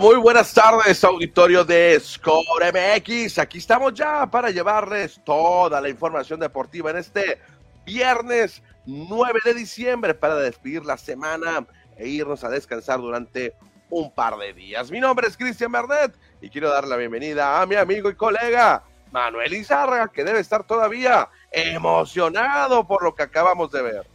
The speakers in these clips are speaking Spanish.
Muy buenas tardes, auditorio de Score MX. Aquí estamos ya para llevarles toda la información deportiva en este viernes 9 de diciembre para despedir la semana e irnos a descansar durante un par de días. Mi nombre es Cristian Bernet y quiero dar la bienvenida a mi amigo y colega Manuel Izarra, que debe estar todavía emocionado por lo que acabamos de ver.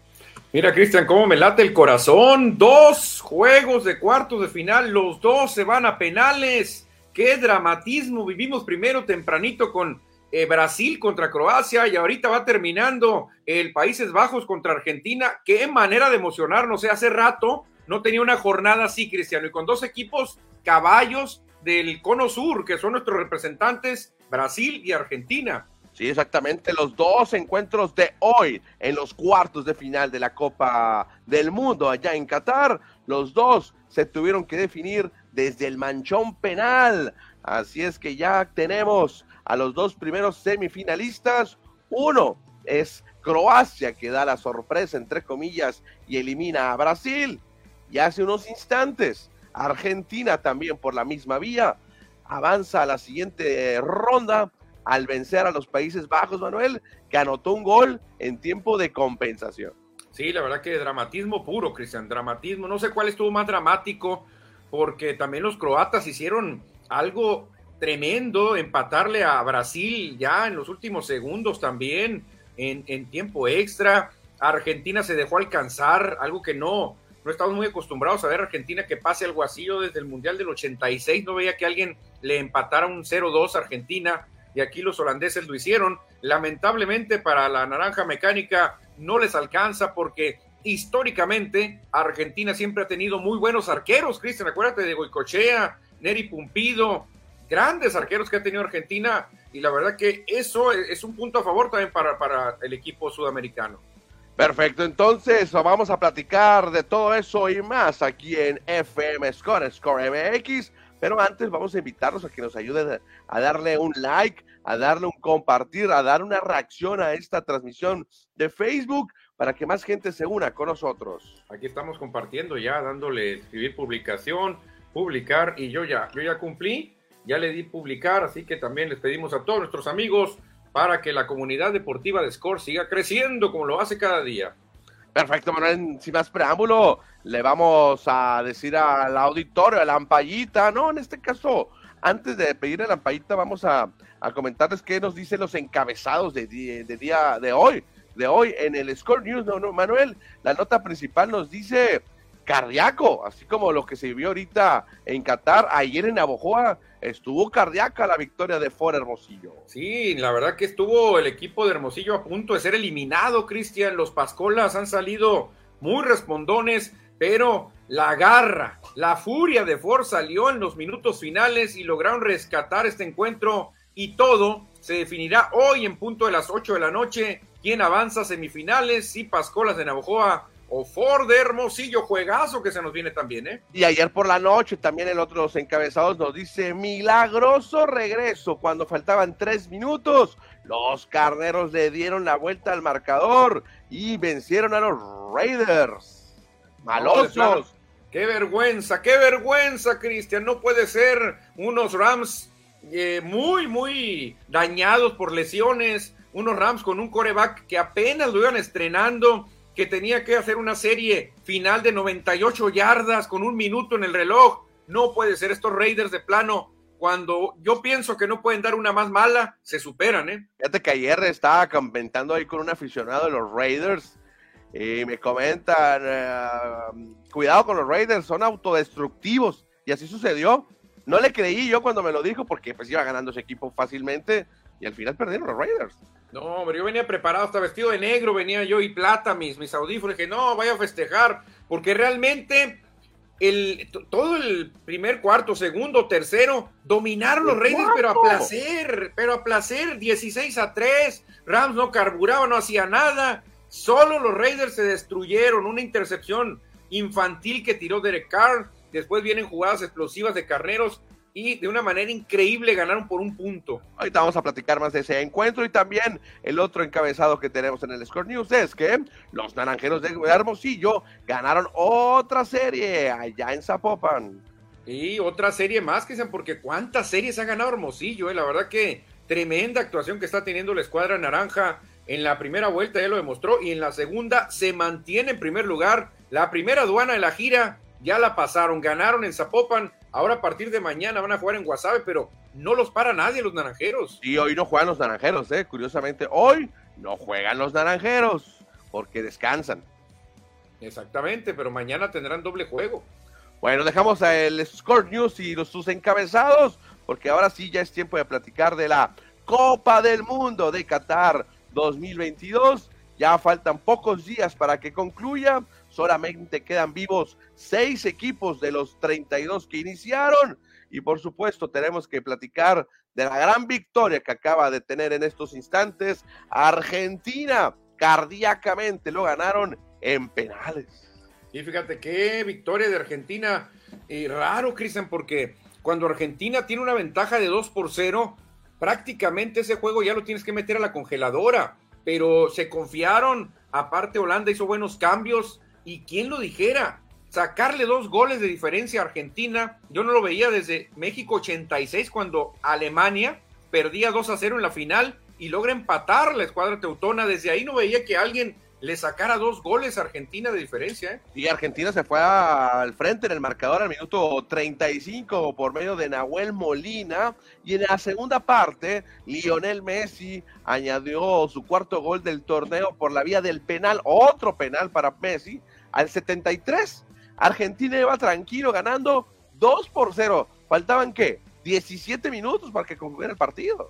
Mira, Cristian, cómo me late el corazón. Dos juegos de cuartos de final, los dos se van a penales. Qué dramatismo. Vivimos primero tempranito con eh, Brasil contra Croacia y ahorita va terminando el Países Bajos contra Argentina. Qué manera de emocionarnos. ¿eh? Hace rato no tenía una jornada así, Cristiano, y con dos equipos caballos del Cono Sur, que son nuestros representantes, Brasil y Argentina. Sí, exactamente. Los dos encuentros de hoy en los cuartos de final de la Copa del Mundo allá en Qatar, los dos se tuvieron que definir desde el manchón penal. Así es que ya tenemos a los dos primeros semifinalistas. Uno es Croacia, que da la sorpresa, entre comillas, y elimina a Brasil. Y hace unos instantes, Argentina también por la misma vía avanza a la siguiente ronda al vencer a los Países Bajos, Manuel, que anotó un gol en tiempo de compensación. Sí, la verdad que dramatismo puro, Cristian, dramatismo. No sé cuál estuvo más dramático, porque también los croatas hicieron algo tremendo, empatarle a Brasil ya en los últimos segundos también, en, tiempo extra. Argentina se dejó alcanzar, algo que no, no estamos muy acostumbrados a ver a Argentina que pase algo así. Desde el Mundial del 86 no veía que alguien le empatara un 0-2 a Argentina y aquí los holandeses lo hicieron. Lamentablemente para la naranja mecánica no les alcanza porque históricamente Argentina siempre ha tenido muy buenos arqueros, Cristian, acuérdate de Goicochea, Neri Pumpido, grandes arqueros que ha tenido Argentina y la verdad que eso es un punto a favor también para, para el equipo sudamericano. Perfecto, entonces vamos a platicar de todo eso y más aquí en FM Score, Score MX. Pero antes vamos a invitarlos a que nos ayuden a darle un like, a darle un compartir, a dar una reacción a esta transmisión de Facebook para que más gente se una con nosotros. Aquí estamos compartiendo ya, dándole escribir publicación, publicar y yo ya, yo ya cumplí, ya le di publicar, así que también les pedimos a todos nuestros amigos para que la comunidad deportiva de Score siga creciendo como lo hace cada día. Perfecto, Manuel, sin más preámbulo, le vamos a decir al auditorio, a la ampallita, no, en este caso, antes de pedir a la ampallita, vamos a, comentarles qué nos dicen los encabezados de, de, día de hoy, de hoy en el Score News, no, no, Manuel, la nota principal nos dice cardíaco, así como lo que se vio ahorita en Qatar, ayer en Abojoa, estuvo cardíaca la victoria de Ford Hermosillo. Sí, la verdad que estuvo el equipo de Hermosillo a punto de ser eliminado, Cristian. Los Pascolas han salido muy respondones, pero la garra, la furia de Ford salió en los minutos finales y lograron rescatar este encuentro y todo se definirá hoy en punto de las 8 de la noche. ¿Quién avanza a semifinales? Si Pascolas de Navojoa o Ford de Hermosillo, juegazo que se nos viene también, ¿eh? Y ayer por la noche también el otro los encabezados nos dice milagroso regreso cuando faltaban tres minutos. Los carneros le dieron la vuelta al marcador y vencieron a los Raiders. Malosos. qué vergüenza, qué vergüenza, Cristian. No puede ser unos Rams eh, muy, muy dañados por lesiones. Unos Rams con un coreback que apenas lo iban estrenando que tenía que hacer una serie final de 98 yardas con un minuto en el reloj. No puede ser estos Raiders de plano. Cuando yo pienso que no pueden dar una más mala, se superan, ¿eh? Fíjate que ayer estaba comentando ahí con un aficionado de los Raiders y me comentan, eh, cuidado con los Raiders, son autodestructivos. Y así sucedió. No le creí yo cuando me lo dijo porque pues iba ganando ese equipo fácilmente y al final perdieron los Raiders. No, hombre, yo venía preparado, hasta vestido de negro, venía yo y plata, mis, mis audífonos, que no, vaya a festejar, porque realmente el, todo el primer cuarto, segundo, tercero, dominaron los Raiders, pero a placer, pero a placer, 16 a 3, Rams no carburaba, no hacía nada, solo los Raiders se destruyeron, una intercepción infantil que tiró Derek Carr, después vienen jugadas explosivas de carneros, y de una manera increíble ganaron por un punto. Ahorita vamos a platicar más de ese encuentro y también el otro encabezado que tenemos en el Score News es que los naranjeros de Hermosillo ganaron otra serie allá en Zapopan. Y otra serie más, que sean, porque cuántas series ha ganado Hermosillo, eh? la verdad que tremenda actuación que está teniendo la escuadra naranja en la primera vuelta, ya lo demostró, y en la segunda se mantiene en primer lugar. La primera aduana de la gira ya la pasaron, ganaron en Zapopan, ahora a partir de mañana van a jugar en Guasave, pero no los para nadie los naranjeros. Y hoy no juegan los naranjeros, eh, curiosamente, hoy no juegan los naranjeros, porque descansan. Exactamente, pero mañana tendrán doble juego. Bueno, dejamos el Score News y los, sus encabezados, porque ahora sí ya es tiempo de platicar de la Copa del Mundo de Qatar 2022. Ya faltan pocos días para que concluya. Solamente quedan vivos seis equipos de los 32 que iniciaron. Y por supuesto tenemos que platicar de la gran victoria que acaba de tener en estos instantes Argentina. Cardíacamente lo ganaron en penales. Y fíjate qué victoria de Argentina. y raro, Cristian, porque cuando Argentina tiene una ventaja de 2 por 0, prácticamente ese juego ya lo tienes que meter a la congeladora. Pero se confiaron. Aparte, Holanda hizo buenos cambios. Y quién lo dijera, sacarle dos goles de diferencia a Argentina. Yo no lo veía desde México 86, cuando Alemania perdía 2 a 0 en la final y logra empatar la escuadra teutona. Desde ahí no veía que alguien le sacara dos goles a Argentina de diferencia. ¿eh? Y Argentina se fue al frente en el marcador al minuto 35 por medio de Nahuel Molina. Y en la segunda parte, Lionel Messi añadió su cuarto gol del torneo por la vía del penal, otro penal para Messi, al 73. Argentina iba tranquilo ganando 2 por 0. Faltaban qué? 17 minutos para que concluyera el partido.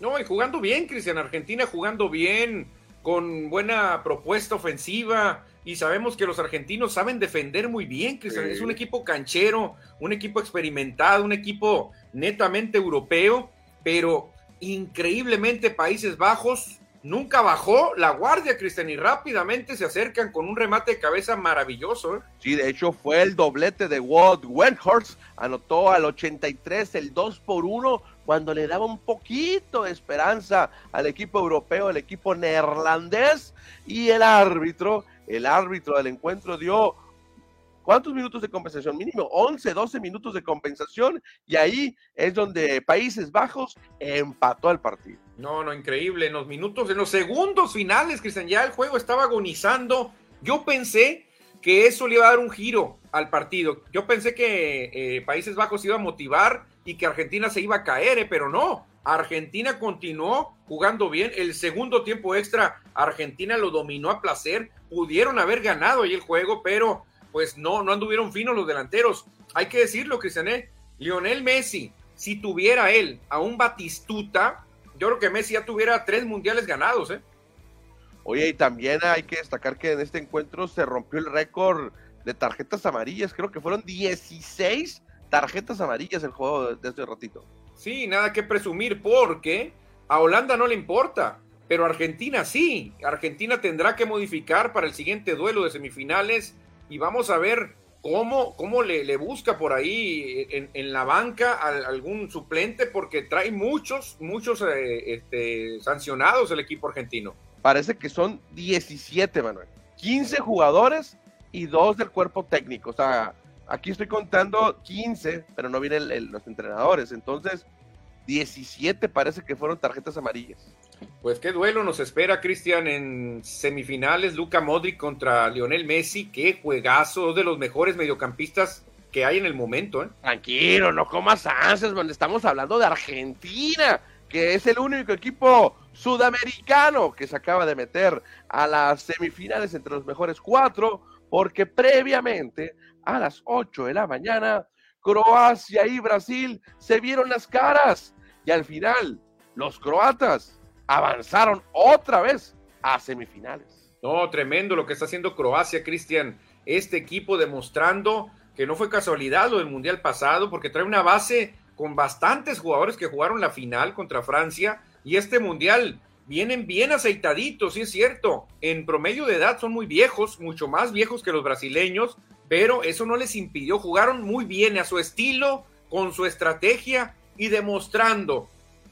No, y jugando bien, Cristian. Argentina jugando bien con buena propuesta ofensiva y sabemos que los argentinos saben defender muy bien, que es un equipo canchero, un equipo experimentado, un equipo netamente europeo, pero increíblemente Países Bajos nunca bajó la guardia, Cristian, y rápidamente se acercan con un remate de cabeza maravilloso. ¿eh? Sí, de hecho fue el doblete de Walt Wenhorst, anotó al 83 el 2 por 1 cuando le daba un poquito de esperanza al equipo europeo, el equipo neerlandés, y el árbitro, el árbitro del encuentro dio ¿Cuántos minutos de compensación? Mínimo 11, 12 minutos de compensación y ahí es donde Países Bajos empató el partido. No, no, increíble. En los minutos, en los segundos finales, Cristian, ya el juego estaba agonizando. Yo pensé que eso le iba a dar un giro al partido. Yo pensé que eh, Países Bajos iba a motivar y que Argentina se iba a caer, eh, pero no. Argentina continuó jugando bien. El segundo tiempo extra, Argentina lo dominó a placer. Pudieron haber ganado ahí el juego, pero pues no, no anduvieron finos los delanteros. Hay que decirlo, Cristiané. ¿eh? Lionel Messi, si tuviera él a un Batistuta, yo creo que Messi ya tuviera tres mundiales ganados, ¿eh? Oye, y también hay que destacar que en este encuentro se rompió el récord de tarjetas amarillas. Creo que fueron 16 tarjetas amarillas el juego de este ratito. Sí, nada que presumir porque a Holanda no le importa, pero Argentina sí. Argentina tendrá que modificar para el siguiente duelo de semifinales y vamos a ver cómo, cómo le, busca por ahí en, la banca algún suplente porque trae muchos, muchos eh, este, sancionados el equipo argentino. Parece que son 17, Manuel. 15 jugadores y dos del cuerpo técnico. O sea, Aquí estoy contando 15, pero no vienen los entrenadores. Entonces, 17 parece que fueron tarjetas amarillas. Pues qué duelo nos espera, Cristian, en semifinales. Luca Modric contra Lionel Messi. Qué juegazo, de los mejores mediocampistas que hay en el momento. ¿eh? Tranquilo, no comas ansias, man. Estamos hablando de Argentina, que es el único equipo sudamericano que se acaba de meter a las semifinales entre los mejores cuatro, porque previamente a las 8 de la mañana, Croacia y Brasil se vieron las caras y al final los croatas avanzaron otra vez a semifinales. No, tremendo lo que está haciendo Croacia, Cristian. Este equipo demostrando que no fue casualidad lo del Mundial pasado, porque trae una base con bastantes jugadores que jugaron la final contra Francia y este Mundial vienen bien aceitaditos, sí es cierto. En promedio de edad son muy viejos, mucho más viejos que los brasileños, pero eso no les impidió, jugaron muy bien a su estilo, con su estrategia y demostrando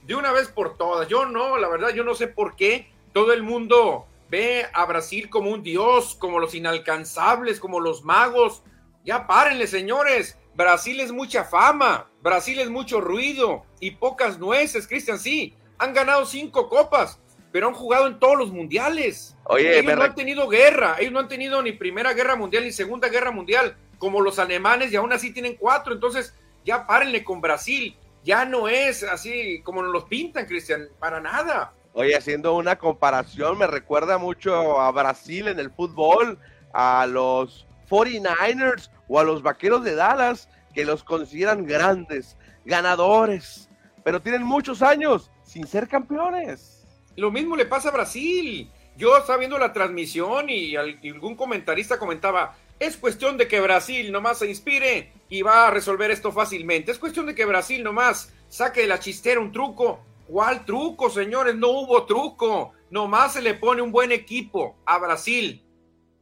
de una vez por todas. Yo no, la verdad, yo no sé por qué todo el mundo ve a Brasil como un dios, como los inalcanzables, como los magos. Ya párenle, señores. Brasil es mucha fama, Brasil es mucho ruido y pocas nueces, Cristian, sí. Han ganado cinco copas, pero han jugado en todos los mundiales. Oye, ellos no han tenido guerra, ellos no han tenido ni Primera Guerra Mundial ni Segunda Guerra Mundial, como los alemanes, y aún así tienen cuatro. Entonces, ya párenle con Brasil. Ya no es así como nos los pintan, Cristian, para nada. Oye, haciendo una comparación, me recuerda mucho a Brasil en el fútbol, a los 49ers o a los Vaqueros de Dallas, que los consideran grandes, ganadores, pero tienen muchos años sin ser campeones. Lo mismo le pasa a Brasil. Yo estaba viendo la transmisión y algún comentarista comentaba, es cuestión de que Brasil nomás se inspire y va a resolver esto fácilmente. Es cuestión de que Brasil nomás saque de la chistera un truco. ¿Cuál truco, señores? No hubo truco. Nomás se le pone un buen equipo a Brasil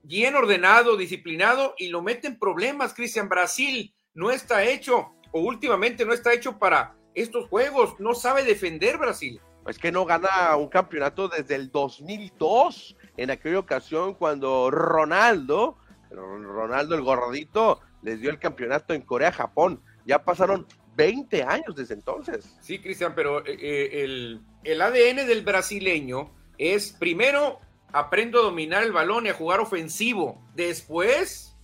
bien ordenado, disciplinado y lo mete en problemas, Cristian. Brasil no está hecho o últimamente no está hecho para estos juegos, no sabe defender Brasil. Es que no gana un campeonato desde el 2002, en aquella ocasión cuando Ronaldo, Ronaldo el gordito, les dio el campeonato en Corea-Japón. Ya pasaron 20 años desde entonces. Sí, Cristian, pero eh, eh, el, el ADN del brasileño es primero aprendo a dominar el balón y a jugar ofensivo. Después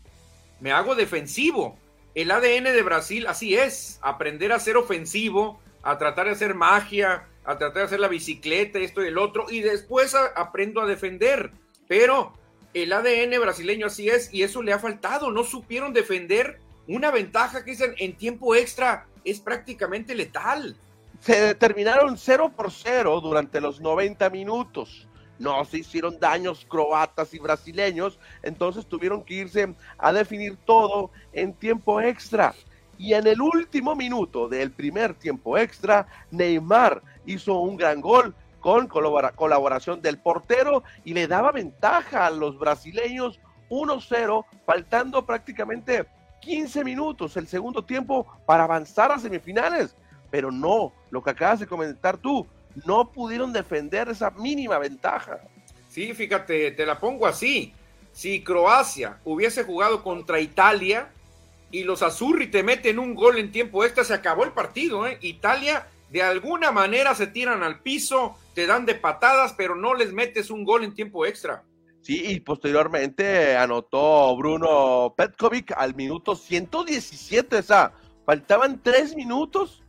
me hago defensivo. El ADN de Brasil así es, aprender a ser ofensivo, a tratar de hacer magia, a tratar de hacer la bicicleta, esto y el otro, y después aprendo a defender. Pero el ADN brasileño así es, y eso le ha faltado. No supieron defender una ventaja que dicen en tiempo extra es prácticamente letal. Se determinaron 0 por 0 durante los 90 minutos no se hicieron daños croatas y brasileños, entonces tuvieron que irse a definir todo en tiempo extra. Y en el último minuto del primer tiempo extra, Neymar hizo un gran gol con colaboración del portero y le daba ventaja a los brasileños 1-0, faltando prácticamente 15 minutos el segundo tiempo para avanzar a semifinales. Pero no, lo que acabas de comentar tú, no pudieron defender esa mínima ventaja. Sí, fíjate, te la pongo así. Si Croacia hubiese jugado contra Italia y los Azurri te meten un gol en tiempo extra, se acabó el partido. ¿eh? Italia de alguna manera se tiran al piso, te dan de patadas, pero no les metes un gol en tiempo extra. Sí, y posteriormente anotó Bruno Petkovic al minuto 117, o sea, faltaban tres minutos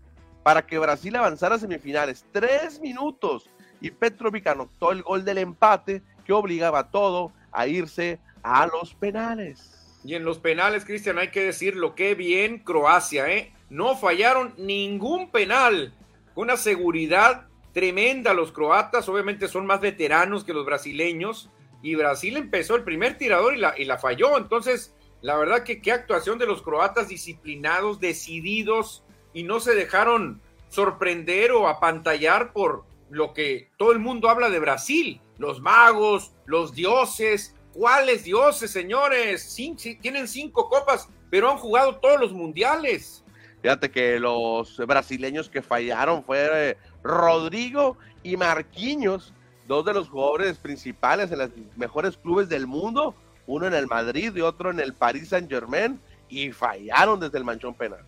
para que Brasil avanzara a semifinales. Tres minutos. Y Petrovic anotó el gol del empate que obligaba todo a irse a los penales. Y en los penales, Cristian, hay que decirlo, qué bien Croacia, ¿eh? No fallaron ningún penal. Una seguridad tremenda los croatas, obviamente son más veteranos que los brasileños. Y Brasil empezó el primer tirador y la, y la falló. Entonces, la verdad que qué actuación de los croatas disciplinados, decididos, y no se dejaron sorprender o apantallar por lo que todo el mundo habla de Brasil, los magos, los dioses. ¿Cuáles dioses, señores? tienen cinco copas, pero han jugado todos los mundiales. Fíjate que los brasileños que fallaron fue Rodrigo y Marquinhos, dos de los jugadores principales en los mejores clubes del mundo, uno en el Madrid y otro en el Paris Saint Germain, y fallaron desde el manchón penal.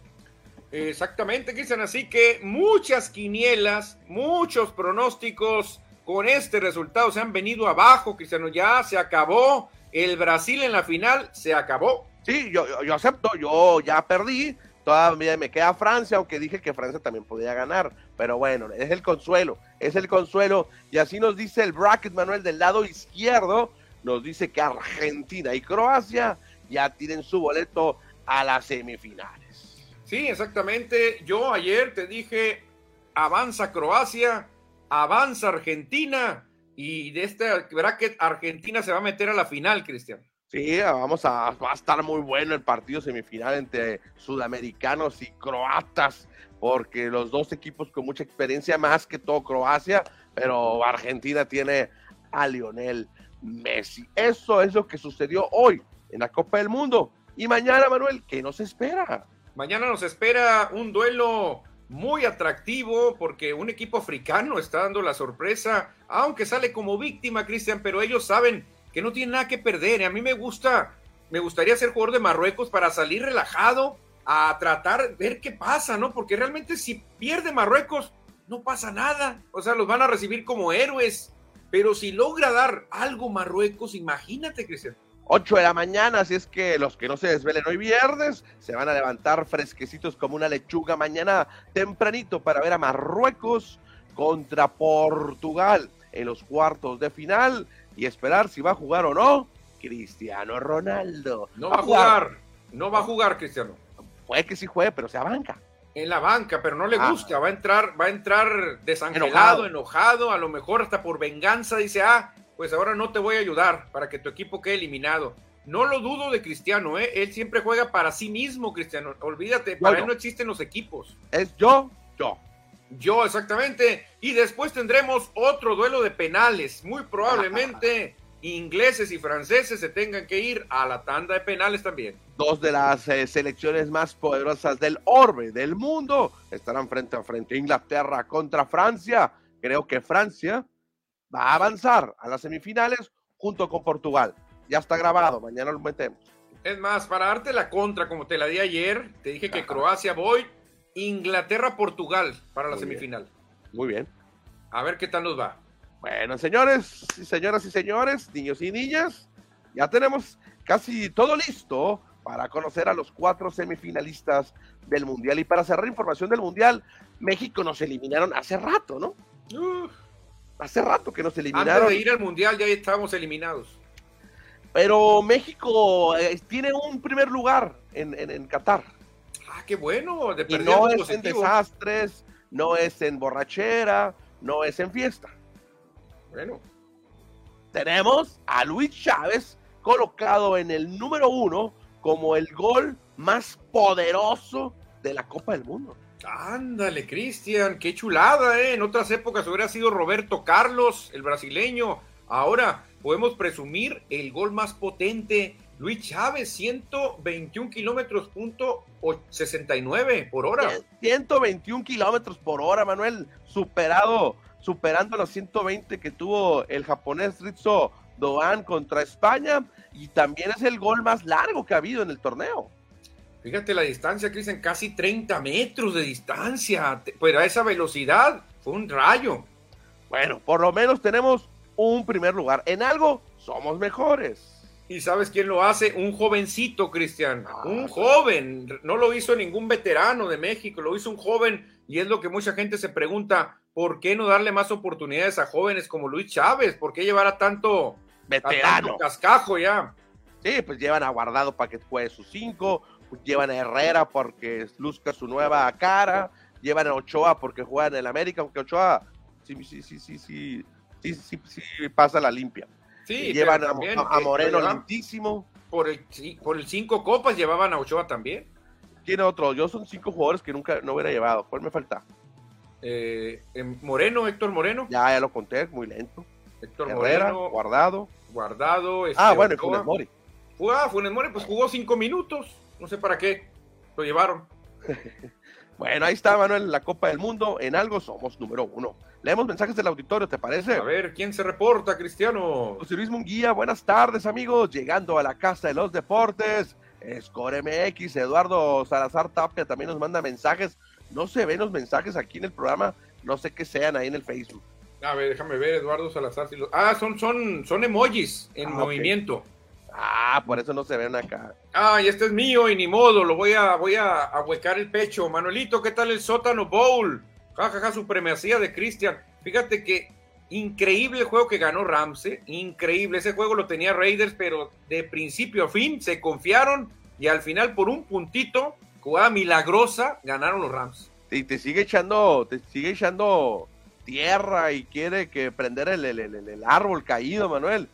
Exactamente, Cristian. Así que muchas quinielas, muchos pronósticos con este resultado se han venido abajo, Cristiano. Ya se acabó. El Brasil en la final se acabó. Sí, yo, yo, acepto, yo ya perdí. Todavía me queda Francia, aunque dije que Francia también podía ganar. Pero bueno, es el consuelo, es el consuelo. Y así nos dice el bracket, Manuel, del lado izquierdo. Nos dice que Argentina y Croacia ya tienen su boleto a las semifinales. Sí, exactamente. Yo ayer te dije, avanza Croacia, avanza Argentina y de este bracket Argentina se va a meter a la final, Cristian. Sí, vamos a, va a estar muy bueno el partido semifinal entre sudamericanos y croatas, porque los dos equipos con mucha experiencia, más que todo Croacia, pero Argentina tiene a Lionel Messi. Eso es lo que sucedió hoy en la Copa del Mundo. Y mañana, Manuel, ¿qué nos espera? Mañana nos espera un duelo muy atractivo porque un equipo africano está dando la sorpresa, aunque sale como víctima, Cristian, pero ellos saben que no tienen nada que perder. A mí me gusta, me gustaría ser jugador de Marruecos para salir relajado a tratar, ver qué pasa, ¿no? Porque realmente si pierde Marruecos, no pasa nada. O sea, los van a recibir como héroes. Pero si logra dar algo Marruecos, imagínate, Cristian. 8 de la mañana, así es que los que no se desvelen hoy viernes se van a levantar fresquecitos como una lechuga mañana tempranito para ver a Marruecos contra Portugal en los cuartos de final y esperar si va a jugar o no Cristiano Ronaldo. No va a jugar, no va a jugar Cristiano. Puede que sí juegue, pero sea banca. En la banca, pero no le ah. gusta, va a entrar, va a entrar desangelado, enojado, a lo mejor hasta por venganza dice, ah, pues ahora no te voy a ayudar para que tu equipo quede eliminado. No lo dudo de Cristiano, ¿eh? él siempre juega para sí mismo, Cristiano. Olvídate, para él no existen los equipos. Es yo, yo. Yo, exactamente. Y después tendremos otro duelo de penales. Muy probablemente ingleses y franceses se tengan que ir a la tanda de penales también. Dos de las eh, selecciones más poderosas del orbe del mundo estarán frente a frente. Inglaterra contra Francia. Creo que Francia va a avanzar a las semifinales junto con Portugal. Ya está grabado, mañana lo metemos. Es más, para darte la contra, como te la di ayer, te dije que Croacia voy, Inglaterra-Portugal para la semifinal. Muy bien. A ver qué tal nos va. Bueno, señores y señoras y señores, niños y niñas, ya tenemos casi todo listo para conocer a los cuatro semifinalistas del Mundial. Y para cerrar información del Mundial, México nos eliminaron hace rato, ¿no? Hace rato que nos eliminaron. Antes de ir al Mundial ya estábamos eliminados. Pero México eh, tiene un primer lugar en, en, Qatar. Ah, qué bueno. De y no es en desastres, no es en borrachera, no es en fiesta. Bueno. Tenemos a Luis Chávez colocado en el número uno como el gol más poderoso de la Copa del Mundo. Ándale, Cristian, qué chulada, ¿eh? En otras épocas hubiera sido Roberto Carlos, el brasileño. Ahora podemos presumir el gol más potente. Luis Chávez, 121 kilómetros punto 69 por hora. 121 kilómetros por hora, Manuel, superado, superando los 120 que tuvo el japonés Rizzo Doan contra España y también es el gol más largo que ha habido en el torneo. Fíjate la distancia, Cristian, casi 30 metros de distancia, pero a esa velocidad fue un rayo. Bueno, por lo menos tenemos un primer lugar. En algo somos mejores. ¿Y sabes quién lo hace? Un jovencito, Cristian. Ah, un joven. No lo hizo ningún veterano de México, lo hizo un joven. Y es lo que mucha gente se pregunta, ¿por qué no darle más oportunidades a jóvenes como Luis Chávez? ¿Por qué llevar a tanto veterano? cascajo ya. Sí, pues llevan a Guardado para que juegue sus cinco, pues llevan a Herrera porque luzca su nueva cara, llevan a Ochoa porque juega en el América, aunque Ochoa sí, sí, sí, sí, sí, sí, sí, sí pasa la limpia. Sí, llevan a, a, Moreno lentísimo. Por el, por el cinco copas llevaban a Ochoa también. Tiene otro, yo son cinco jugadores que nunca no hubiera llevado. ¿Cuál me falta? Eh, Moreno, Héctor Moreno. Ya, ya lo conté, muy lento. Héctor Herrera, Moreno. Guardado. Guardado. Este, ah, bueno, Funes Mori. Ah, Funes Mori, pues jugó cinco minutos. No sé para qué. Lo llevaron. bueno, ahí está, Manuel, la Copa del Mundo. En algo somos número uno. Leemos mensajes del auditorio, ¿te parece? A ver, ¿quién se reporta, Cristiano? José Luis Munguía, buenas tardes, amigos. Llegando a la Casa de los Deportes. Score MX, Eduardo Salazar Tapia también nos manda mensajes. No se ven los mensajes aquí en el programa, no sé qué sean ahí en el Facebook. A ver, déjame ver, Eduardo Salazar. Ah, son, son, son emojis en ah, movimiento. Ah, por eso no se ven acá. Ah, y este es mío y ni modo, lo voy a, voy a, huecar el pecho. Manuelito, ¿qué tal el sótano bowl? Jajaja, ja, supremacía de Cristian. Fíjate que increíble juego que ganó Ramsey, increíble. Ese juego lo tenía Raiders, pero de principio a fin se confiaron y al final por un puntito, jugada milagrosa, ganaron los Rams. Y te sigue echando, te sigue echando tierra y quiere que prender el, el árbol caído, Manuel.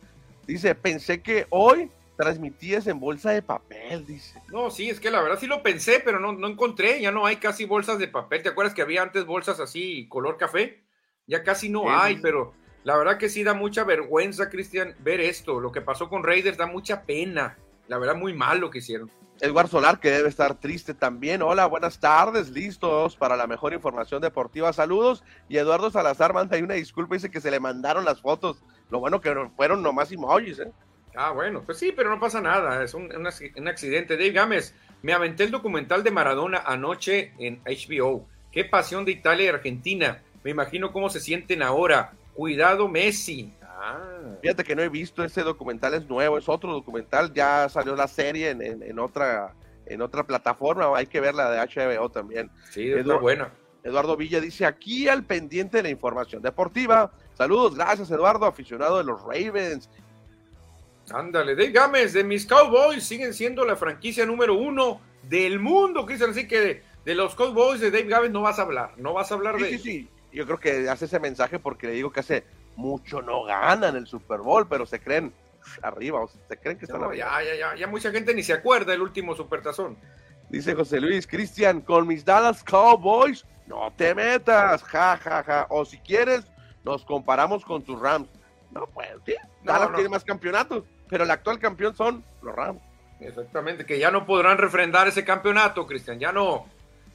Dice, pensé que hoy transmitías en bolsa de papel, dice. No, sí, es que la verdad sí lo pensé, pero no, no encontré, ya no hay casi bolsas de papel. ¿Te acuerdas que había antes bolsas así, color café? Ya casi no hay, pero la verdad que sí da mucha vergüenza, Cristian, ver esto. Lo que pasó con Raiders da mucha pena. La verdad, muy mal lo que hicieron. Edward Solar, que debe estar triste también. Hola, buenas tardes, listos para la mejor información deportiva. Saludos. Y Eduardo Salazar manda ahí una disculpa, dice que se le mandaron las fotos. Lo bueno que fueron nomás emojis, ¿eh? Ah, bueno, pues sí, pero no pasa nada, es un, un, accidente. Dave Gámez, Me aventé el documental de Maradona anoche en HBO. Qué pasión de Italia y Argentina. Me imagino cómo se sienten ahora. Cuidado, Messi. Ah. Fíjate que no he visto ese documental, es nuevo, es otro documental. Ya salió la serie en, otra en otra plataforma. Hay que ver la de HBO también. Sí, es muy buena. Eduardo Villa dice aquí al pendiente de la información deportiva. Saludos, gracias Eduardo, aficionado de los Ravens. Ándale, Dave Gámez, de mis Cowboys siguen siendo la franquicia número uno del mundo, Cristian. Así que de, los Cowboys de Dave Gámez no vas a hablar, no vas a hablar de. Sí, sí, yo creo que hace ese mensaje porque le digo que hace mucho no ganan el Super Bowl, pero se creen arriba, se creen que están Ya, ya, ya, ya mucha gente ni se acuerda del último Supertazón. Dice José Luis, Cristian, con mis Dallas Cowboys, no te metas, ja, ja, ja. O si quieres, nos comparamos con tus Rams. No, pues, sí, Dallas tiene más campeonatos pero el actual campeón son los Rams. Exactamente, que ya no podrán refrendar ese campeonato, Cristian, ya no.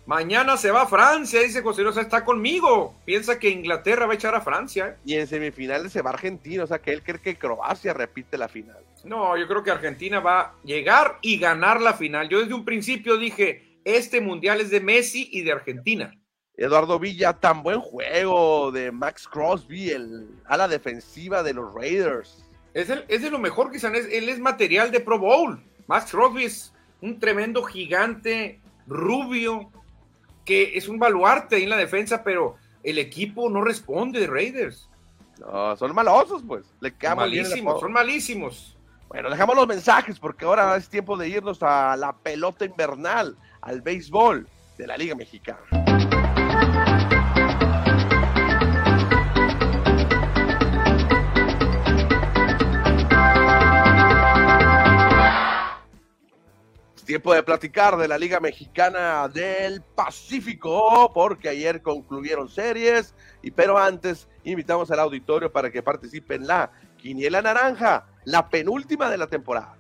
Mañana se va a Francia, dice José Rosa, está conmigo. Piensa que Inglaterra va a echar a Francia. ¿eh? Y en semifinales se va a Argentina, o sea que él cree que Croacia repite la final. No, yo creo que Argentina va a llegar y ganar la final. Yo desde un principio dije, este mundial es de Messi y de Argentina. Eduardo Villa, tan buen juego de Max Crosby, el ala defensiva de los Raiders. Es, de lo mejor que es, él es material de Pro Bowl. Max Crosby es un tremendo gigante, rubio, que es un baluarte ahí en la defensa, pero el equipo no responde de Raiders. No, son malosos, pues. Le malísimos, son malísimos. Bueno, dejamos los mensajes porque ahora es tiempo de irnos a la pelota invernal, al béisbol de la Liga Mexicana. Tiempo de platicar de la Liga Mexicana del Pacífico, porque ayer concluyeron series, y pero antes invitamos al auditorio para que participe en la Quiniela Naranja, la penúltima de la temporada.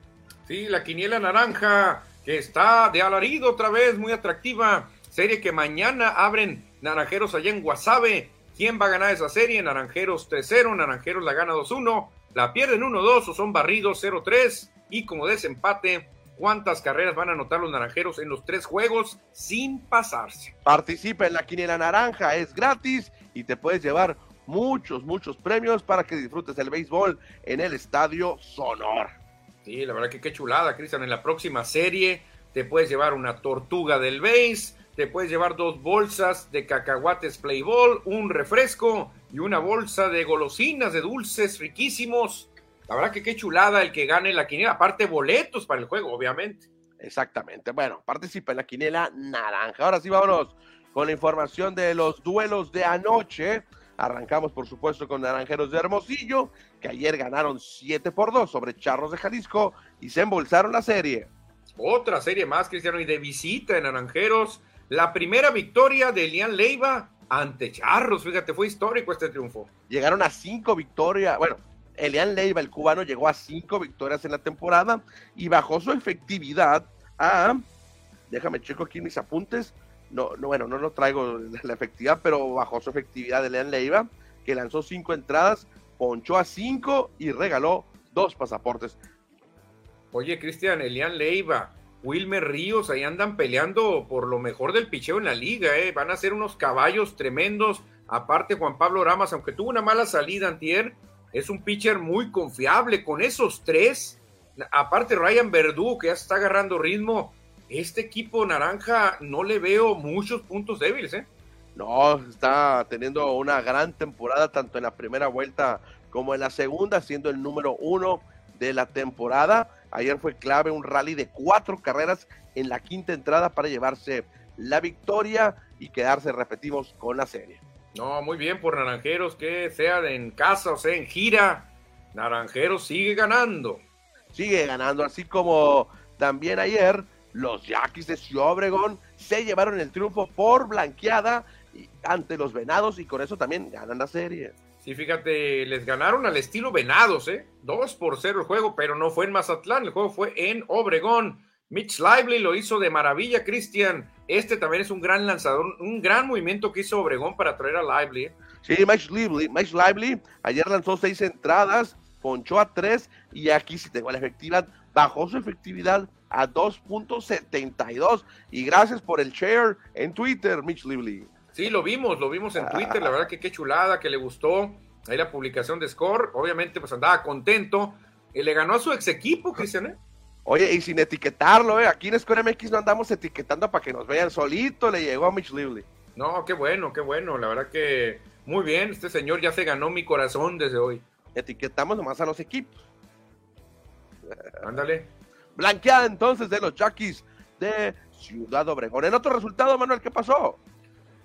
Sí, la Quiniela Naranja, que está de alarido otra vez, muy atractiva. Serie que mañana abren Naranjeros allá en Guasave. ¿Quién va a ganar esa serie? Naranjeros 3-0, Naranjeros la gana 2-1, la pierden 1-2 o son barridos 0-3 y como desempate cuántas carreras van a anotar los naranjeros en los tres juegos sin pasarse. Participa en la quiniela naranja, es gratis y te puedes llevar muchos, muchos premios para que disfrutes el béisbol en el Estadio Sonor. Sí, la verdad que qué chulada, Cristian. En la próxima serie te puedes llevar una tortuga del béis, te puedes llevar dos bolsas de cacahuates Playball, un refresco y una bolsa de golosinas, de dulces riquísimos la verdad que qué chulada el que gane la quiniela, aparte boletos para el juego, obviamente. Exactamente. Bueno, participa en la quiniela naranja. Ahora sí, vámonos con la información de los duelos de anoche. Arrancamos, por supuesto, con Naranjeros de Hermosillo, que ayer ganaron 7 por 2 sobre Charros de Jalisco y se embolsaron la serie. Otra serie más, Cristiano, y de visita en Naranjeros. La primera victoria de Elian Leiva ante Charros. Fíjate, fue histórico este triunfo. Llegaron a cinco victorias, bueno, Elian Leiva, el cubano, llegó a cinco victorias en la temporada y bajó su efectividad a, déjame checo aquí mis apuntes, no, no bueno, no lo traigo la efectividad, pero bajó su efectividad Elian Leiva, que lanzó cinco entradas, ponchó a cinco y regaló dos pasaportes. Oye, Cristian, Elian Leiva, Wilmer Ríos, ahí andan peleando por lo mejor del picheo en la liga, ¿eh? van a ser unos caballos tremendos. Aparte, Juan Pablo Ramas, aunque tuvo una mala salida antier, es un pitcher muy confiable. Con esos tres, aparte Ryan Verdú, que ya está agarrando ritmo, este equipo naranja no le veo muchos puntos débiles, ¿eh? No, está teniendo una gran temporada tanto en la primera vuelta como en la segunda, siendo el número uno de la temporada. Ayer fue clave un rally de cuatro carreras en la quinta entrada para llevarse la victoria y quedarse, repetimos, con la serie. No, muy bien por Naranjeros, que sea en casa o sea en gira. Naranjeros sigue ganando. Sigue ganando, así como también ayer los Yaquis de Ciudad Obregón se llevaron el triunfo por blanqueada ante los Venados y con eso también ganan la serie. Sí, fíjate, les ganaron al estilo Venados, ¿eh? Dos por cero el juego, pero no fue en Mazatlán, el juego fue en Obregón. Mitch Lively lo hizo de maravilla, Cristian. Este también es un gran lanzador, un gran movimiento que hizo Obregón para traer a Lively. Sí, Mitch Lively, Mitch Lively ayer lanzó seis entradas, ponchó a tres y aquí si tengo la efectividad, bajó su efectividad a 2.72. Y gracias por el share en Twitter, Mitch Lively. Sí, lo vimos, lo vimos en Twitter, la verdad que qué chulada, que le gustó ahí la publicación de Score, obviamente pues andaba contento, y le ganó a su ex equipo, Cristian. ¿eh? Oye, y sin etiquetarlo, ¿eh? aquí en Score MX no andamos etiquetando para que nos vean, solito le llegó a Mitch Lively. No, qué bueno, qué bueno, la verdad que muy bien, este señor ya se ganó mi corazón desde hoy. Etiquetamos nomás a los equipos. Ándale. Blanqueada entonces de los Jackies de Ciudad Obregón. En otro resultado, Manuel, ¿qué pasó?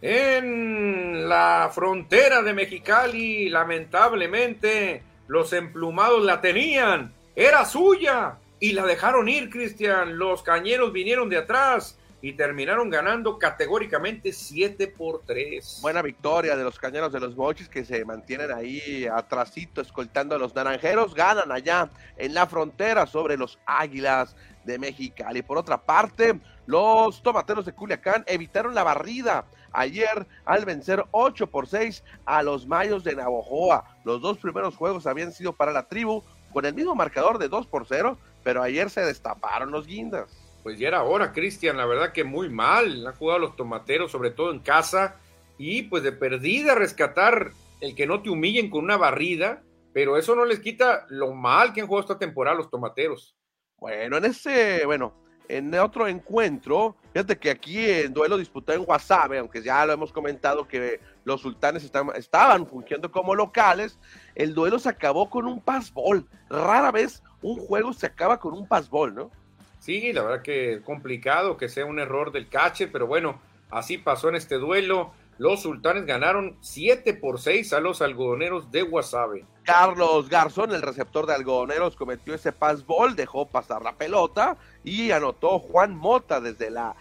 En la frontera de Mexicali, lamentablemente, los emplumados la tenían. Era suya. Y la dejaron ir, Cristian. Los cañeros vinieron de atrás y terminaron ganando categóricamente 7 por 3. Buena victoria de los cañeros de los Mochis que se mantienen ahí atrasito escoltando a los naranjeros. Ganan allá en la frontera sobre los Águilas de Mexicali. Por otra parte, los tomateros de Culiacán evitaron la barrida ayer al vencer 8 por 6 a los Mayos de Navojoa. Los dos primeros juegos habían sido para la tribu con el mismo marcador de 2 por 0, pero ayer se destaparon los guindas pues ya era hora, Cristian, la verdad que muy mal, han jugado los tomateros, sobre todo en casa, y pues de perdida rescatar el que no te humillen con una barrida, pero eso no les quita lo mal que han jugado esta temporada los tomateros. Bueno, en ese, bueno, en otro encuentro, fíjate que aquí en duelo disputado en Guasave, aunque ya lo hemos comentado que los sultanes estaban fungiendo como locales, el duelo se acabó con un passball. Rara vez un juego se acaba con un passball, ¿no? Sí, la verdad que complicado que sea un error del cache, pero bueno, así pasó en este duelo. Los sultanes ganaron 7 por 6 a los algodoneros de Guasave. Carlos Garzón, el receptor de algodoneros, cometió ese passball, dejó pasar la pelota y anotó Juan Mota desde la,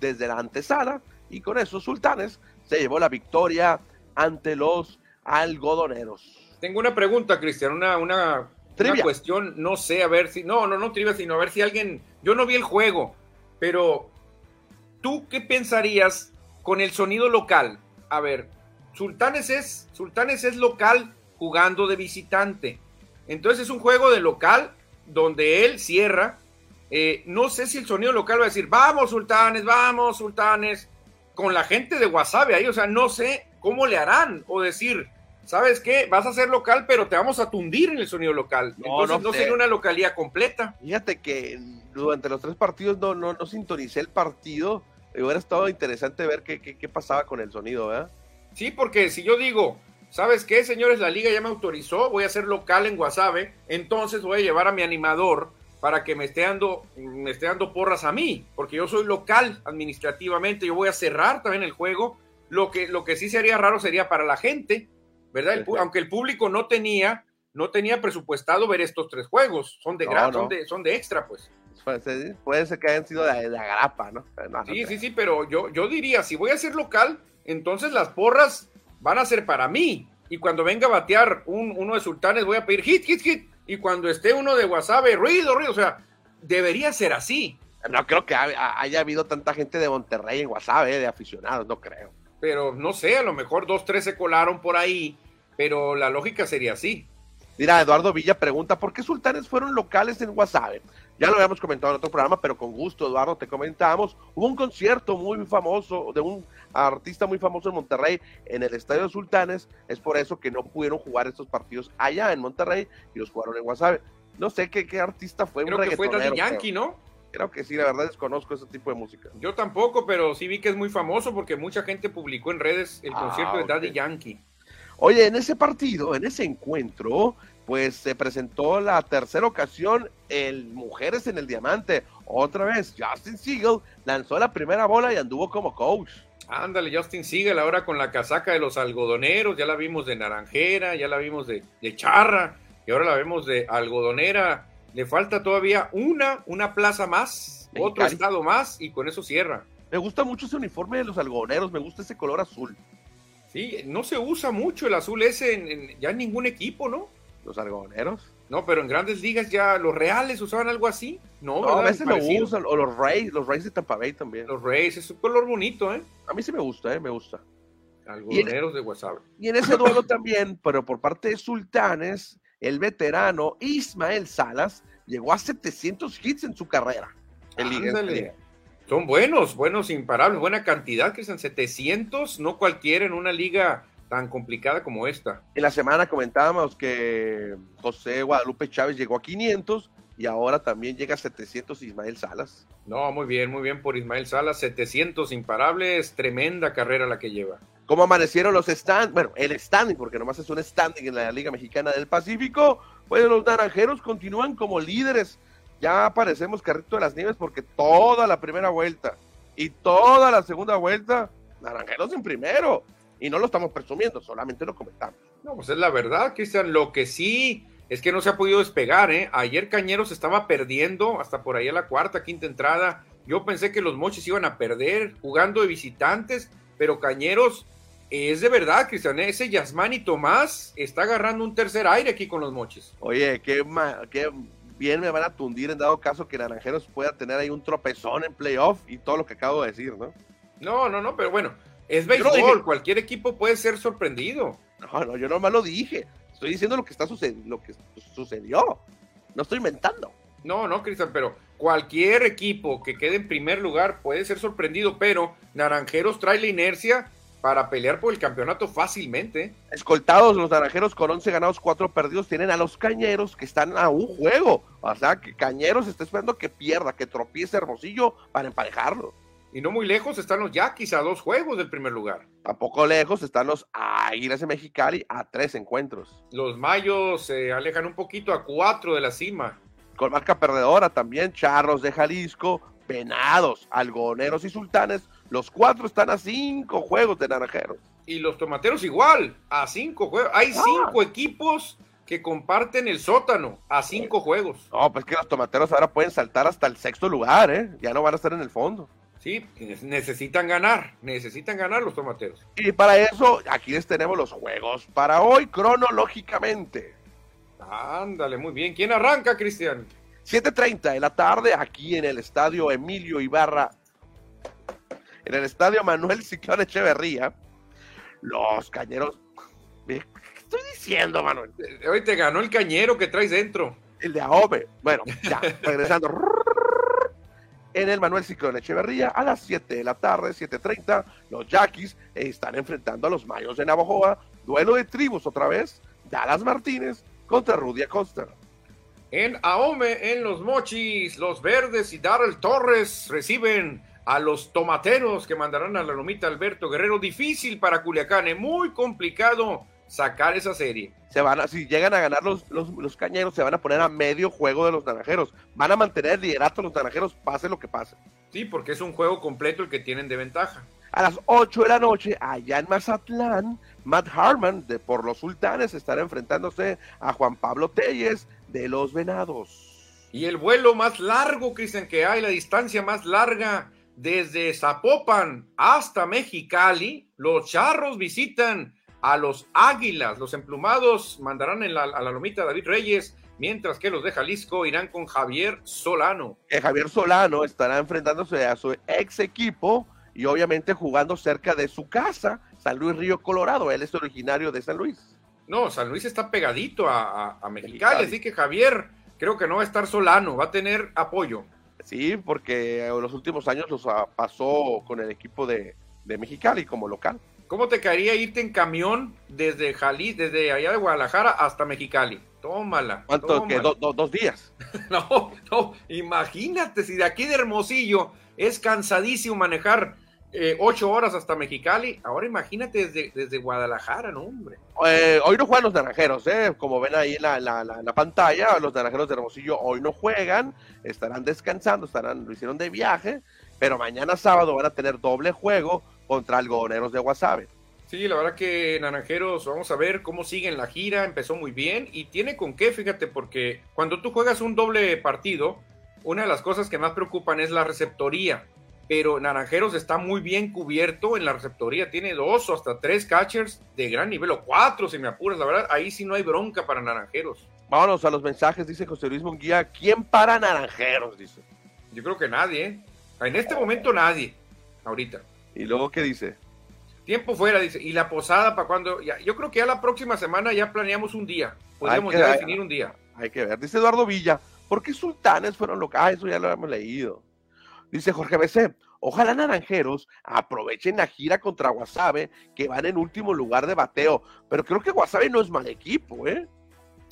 desde la antesala. Y con esos sultanes se llevó la victoria ante los algodoneros. Tengo una pregunta, Cristian, una, una una cuestión, no sé, a ver si, no, no, no trivia, sino a ver si alguien, yo no vi el juego, pero ¿tú qué pensarías con el sonido local? A ver, Sultanes es, Sultanes es local jugando de visitante. Entonces es un juego de local donde él cierra. Eh, no sé si el sonido local va a decir, vamos Sultanes, vamos Sultanes, con la gente de WhatsApp ahí, o sea, no sé cómo le harán, o decir, ¿sabes qué? Vas a ser local, pero te vamos a tundir en el sonido local. Entonces no, sería una localía completa. Fíjate que durante los tres partidos no, no, no sintonicé el partido. Hubiera estado interesante ver qué, qué, pasaba con el sonido, ¿verdad? Sí, porque si yo digo, ¿sabes qué, señores? La liga ya me autorizó, voy a ser local en Guasave, entonces voy a llevar a mi animador para que me esté dando, me esté dando porras a mí, porque yo soy local administrativamente, yo voy a cerrar también el juego. Lo que, lo que sí sería raro sería para la gente, ¿verdad? aunque el público no tenía, no tenía presupuestado ver estos tres juegos, son de son, de, son de extra, pues. Puede ser que hayan sido de, de agrapa, ¿no? sí, sí, sí, pero yo, yo diría, si voy a ser local, entonces las porras van a ser para mí. Y cuando venga a batear un, uno de sultanes, voy a pedir hit, hit, hit. Y cuando esté uno de Wasabe, ruido, ruido. O sea, debería ser así. No creo que haya habido tanta gente de Monterrey en Wasabe, de aficionados, no creo. Pero no sé, a lo mejor dos, tres se colaron por ahí pero la lógica sería así. Mira, Eduardo Villa pregunta, ¿por qué Sultanes fueron locales en WhatsApp? Ya lo habíamos comentado en otro programa, pero con gusto, Eduardo, te comentamos. Hubo un concierto muy famoso de un artista muy famoso en Monterrey en el Estadio de Sultanes. Es por eso que no pudieron jugar estos partidos allá en Monterrey y los jugaron en WhatsApp. No sé qué, qué artista fue. Creo que fue Daddy Yankee, ¿no? Creo que sí, la verdad desconozco ese tipo de música. Yo tampoco, pero sí vi que es muy famoso porque mucha gente publicó en redes el ah, concierto de Daddy Yankee. Oye, en ese partido, en ese encuentro, pues se presentó la tercera ocasión el Mujeres en el Diamante. Otra vez, Justin Siegel lanzó la primera bola y anduvo como coach. Ándale, Justin Siegel ahora con la casaca de los algodoneros, ya la vimos de naranjera, ya la vimos de, charra y ahora la vemos de algodonera. Le falta todavía una, una plaza más, otro estado más y con eso cierra. Me gusta mucho ese uniforme de los algodoneros, me gusta ese color azul. Sí, no se usa mucho el azul ese en, ya en ningún equipo, ¿no? Los argoneros. No, pero en grandes ligas ya los Reales usaban algo así. No, a veces lo usan, o los Rays, los Rays de Tampa Bay también. Los Rays, es un color bonito, ¿eh? A mí sí me gusta, ¿eh? Me gusta. Algodoneros de WhatsApp. Y en ese duelo también, pero por parte de Sultanes, el veterano Ismael Salas llegó a 700 hits en su carrera. Son buenos, buenos, imparables, buena cantidad, que son 700, no cualquiera en una liga tan complicada como esta. En la semana comentábamos que José Guadalupe Chávez llegó a 500 y ahora también llega a 700 Ismael Salas. No, muy bien, muy bien por Ismael Salas, 700 imparables, tremenda carrera la que lleva. ¿Cómo amanecieron los stands? Bueno, el standing, porque nomás es un standing en la Liga Mexicana del Pacífico. Pues los naranjeros continúan como líderes. Ya aparecemos carrito de las nieves porque toda la primera vuelta y toda la segunda vuelta, naranjeros en primero y no lo estamos presumiendo, solamente lo comentamos. No, pues es la verdad, Cristian. Lo que sí es que no se ha podido despegar, ¿eh? Ayer Cañeros estaba perdiendo hasta por ahí a la cuarta, quinta entrada. Yo pensé que los mochis iban a perder jugando de visitantes, pero Cañeros es de verdad, Cristian. ¿eh? Ese Yasmani Tomás está agarrando un tercer aire aquí con los mochis. Oye, qué, qué bien me van a tundir en dado caso que Naranjeros pueda tener ahí un tropezón en playoff y todo lo que acabo de decir, ¿no? No, no, no, pero bueno es béisbol, cualquier equipo puede ser sorprendido. No, no, yo nomás lo dije. Estoy diciendo lo que está sucediendo, lo que sucedió. No estoy inventando. No, no, Cristian, pero cualquier equipo que quede en primer lugar puede ser sorprendido, pero Naranjeros trae la inercia para pelear por el campeonato fácilmente. Escoltados los Naranjeros con 11 ganados, 4 perdidos, tienen a los Cañeros que están a un juego. O sea, que Cañeros está esperando que pierda, que tropiece Hermosillo para emparejarlo. Y no muy lejos están los Yaquis a dos juegos del primer lugar. Tampoco lejos están los Águilas de Mexicali a tres encuentros. Los Mayos se alejan un poquito a cuatro de la cima. Con marca perdedora también Charros de Jalisco, Venados, Algoneros y Sultanes. Los cuatro están a cinco juegos de Naranjeros. Y los Tomateros igual, a cinco juegos. Hay ah. cinco equipos que comparten el sótano a cinco juegos. No, pues que los Tomateros ahora pueden saltar hasta el sexto lugar, ¿eh? Ya no van a estar en el fondo. Sí, necesitan ganar, necesitan ganar los tomateros. Y para eso, aquí les tenemos los juegos para hoy, cronológicamente. Ándale, muy bien. ¿Quién arranca, Cristian? 7.30 de la tarde, aquí en el estadio Emilio Ibarra, en el estadio Manuel Ciclón Echeverría. Los cañeros. ¿Qué estoy diciendo, Manuel? Hoy te ganó el cañero que traes dentro. El de Aobe. Bueno, ya, regresando en el Manuel Ciclón Echeverría a las 7 de la tarde, 7.30. Los Yaquis están enfrentando a los Mayos de Navajoa. Duelo de tribus otra vez. Dallas Martínez contra Rudy Acosta. En Ahome, en los Mochis, los Verdes y Darrell Torres reciben a los tomateros que mandarán a la lomita Alberto Guerrero. Difícil para Culiacán, muy complicado sacar esa serie. Se van a, si llegan a ganar los, los, cañeros, se van a poner a medio juego de los naranjeros. Van a mantener el liderato los naranjeros, pase lo que pase. Sí, porque es un juego completo el que tienen de ventaja. A las 8 de la noche, allá en Mazatlán, Matt Harman de por los Sultanes estará enfrentándose a Juan Pablo Telles de los Venados. Y el vuelo más largo, Cristian, que hay, la distancia más larga desde Zapopan hasta Mexicali, los charros visitan a los Águilas. Los emplumados mandarán en la, a la lomita David Reyes, mientras que los de Jalisco irán con Javier Solano. Que Javier Solano estará enfrentándose a su ex equipo y obviamente jugando cerca de su casa, San Luis Río Colorado. Él es originario de San Luis. No, San Luis está pegadito a, a, Mexicali, así que Javier creo que no va a estar Solano, va a tener apoyo. Sí, porque en los últimos años los ah, pasó con el equipo de, de Mexicali como local. ¿Cómo te caería irte en camión desde Jalí, desde allá de Guadalajara hasta Mexicali? Tómala. ¿Cuánto? Que dos días. no, no, imagínate si de aquí de Hermosillo es cansadísimo manejar eh, ocho horas hasta Mexicali. Ahora imagínate desde, desde Guadalajara, no, hombre. Eh, hoy no juegan los naranjeros, ¿eh? como ven ahí en la, la, la, pantalla, los naranjeros de Hermosillo hoy no juegan, estarán descansando, estarán, lo hicieron de viaje, pero mañana sábado van a tener doble juego contra algodoneros de Guasave. Sí, la verdad que Naranjeros, vamos a ver cómo sigue en la gira, empezó muy bien y tiene con qué, fíjate, porque cuando tú juegas un doble partido, una de las cosas que más preocupan es la receptoría, pero Naranjeros está muy bien cubierto en la receptoría, tiene dos o hasta tres catchers de gran nivel, o cuatro si me apuras, la verdad, ahí sí no hay bronca para Naranjeros. Vámonos a los mensajes, dice José Luis Munguía, ¿quién para Naranjeros? Dice. Yo creo que nadie, ¿eh? En este momento nadie, ahorita. ¿Y luego qué dice? Tiempo fuera, dice. ¿Y la posada para cuando? yo creo que ya la próxima semana ya planeamos un día. Podríamos ya definir un día. Hay que ver. Dice Eduardo Villa, ¿por qué sultanes fueron locales? Ah, eso ya lo hemos leído. Dice Jorge BC, ojalá Naranjeros aprovechen la gira contra Guasave, que van en último lugar de bateo. Pero creo que Guasave no es mal equipo, ¿eh?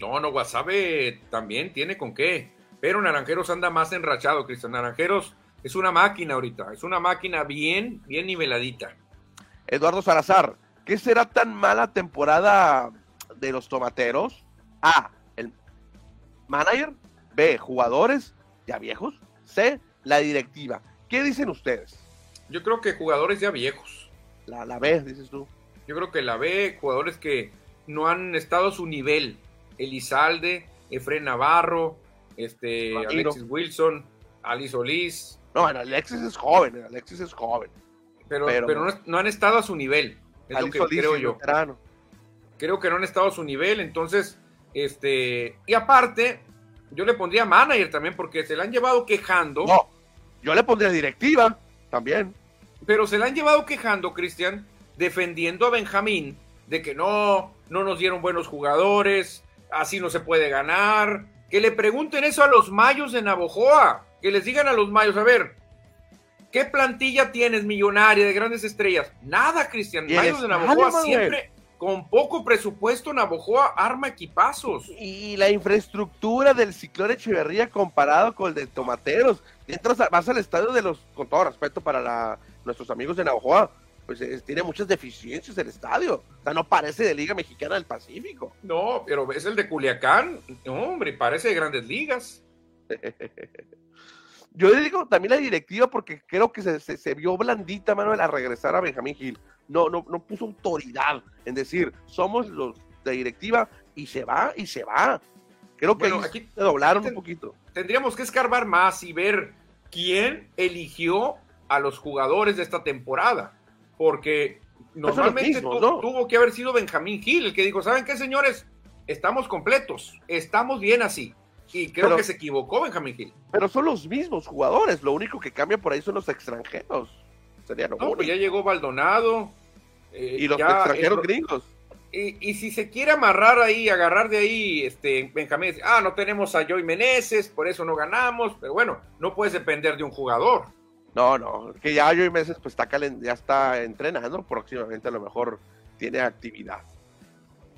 No, no, Guasave también tiene con qué. Pero Naranjeros anda más enrachado, Cristian. Naranjeros es una máquina ahorita, es una máquina bien, bien niveladita. Eduardo Salazar, ¿qué será tan mala temporada de los tomateros? A, el manager. B, jugadores ya viejos. C, la directiva. ¿Qué dicen ustedes? Yo creo que jugadores ya viejos. La, la B, dices tú. Yo creo que la B, jugadores que no han estado a su nivel. Elizalde, Efren Navarro, este, Alexis Wilson, Alice Solís. No, Alexis es joven, Alexis es joven. Pero, pero, no, han estado a su nivel, es lo que creo yo. Creo que no han estado a su nivel, entonces, este, y aparte, yo le pondría manager también, porque se le han llevado quejando. No, yo le pondría directiva también. Pero se le han llevado quejando, Cristian, defendiendo a Benjamín, de que no, no nos dieron buenos jugadores, así no se puede ganar, que le pregunten eso a los mayos de Navojoa, que les digan a los mayos, a ver, ¿qué plantilla tienes millonaria de grandes estrellas? Nada, Cristian. Mayos de Navojoa siempre con poco presupuesto Navojoa arma equipazos. Y la infraestructura del ciclón Echeverría comparado con el de Tomateros. Entras, vas al estadio de los, con todo respeto para nuestros amigos de Navojoa, pues tiene muchas deficiencias el estadio. O sea, no parece de Liga Mexicana del Pacífico. No, pero es el de Culiacán. hombre, parece de grandes ligas. Yo le digo también la directiva porque creo que se, se, vio blandita, Manuel, a regresar a Benjamín Gil. No, no, no puso autoridad en decir, somos los de directiva y se va y se va. Creo que aquí se doblaron un poquito. Tendríamos que escarbar más y ver quién eligió a los jugadores de esta temporada porque normalmente tuvo que haber sido Benjamín Gil el que dijo, ¿saben qué, señores? Estamos completos, estamos bien así. Y creo que se equivocó Benjamín Gil. Pero son los mismos jugadores, lo único que cambia por ahí son los extranjeros. Sería no, pues ya llegó Baldonado. Eh, y los extranjeros gringos. Y, si se quiere amarrar ahí, agarrar de ahí, este, Benjamín, ah, no tenemos a Joy Meneses, por eso no ganamos, pero bueno, no puedes depender de un jugador. No, no, que ya yo meses pues está ya está entrenando, próximamente a lo mejor tiene actividad.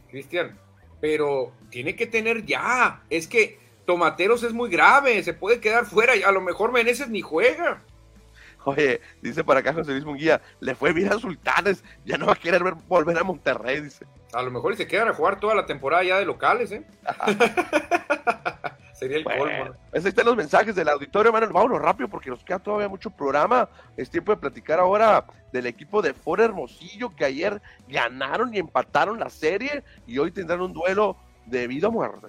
Cristian, pero tiene que tener ya, es que Tomateros es muy grave, se puede quedar fuera, a lo mejor Meneses ni juega. Oye, dice para acá José Luis Munguía, le fue bien a Sultanes, ya no va a querer volver a Monterrey, dice. A lo mejor se quedan a jugar toda la temporada ya de locales, ¿eh? Sería el colmo. Ahí están los mensajes del auditorio, Manuel. Vámonos rápido porque nos queda todavía mucho programa. Es tiempo de platicar ahora del equipo de For Hermosillo que ayer ganaron y empataron la serie y hoy tendrán un duelo de vida o muerte.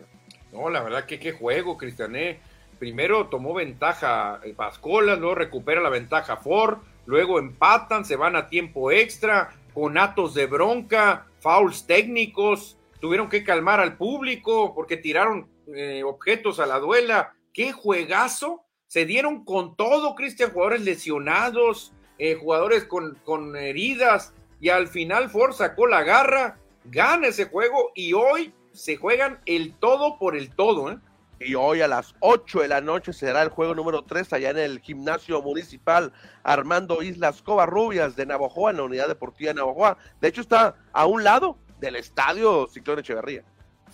No, la verdad que qué juego, Cristiané. Primero tomó ventaja Pascola, luego recupera la ventaja Ford, luego empatan, se van a tiempo extra, con atos de bronca, fouls técnicos, tuvieron que calmar al público porque tiraron eh, objetos a la duela. ¡Qué juegazo! Se dieron con todo, Cristian, jugadores lesionados, eh, jugadores con, con heridas, y al final Ford sacó la garra, gana ese juego y hoy se juegan el todo por el todo. ¿eh? Y hoy a las 8 de la noche será el juego número 3 allá en el gimnasio municipal Armando Islas Covarrubias de Navojoa, en la unidad deportiva de Navojoa. De hecho, está a un lado del estadio Ciclón Echeverría.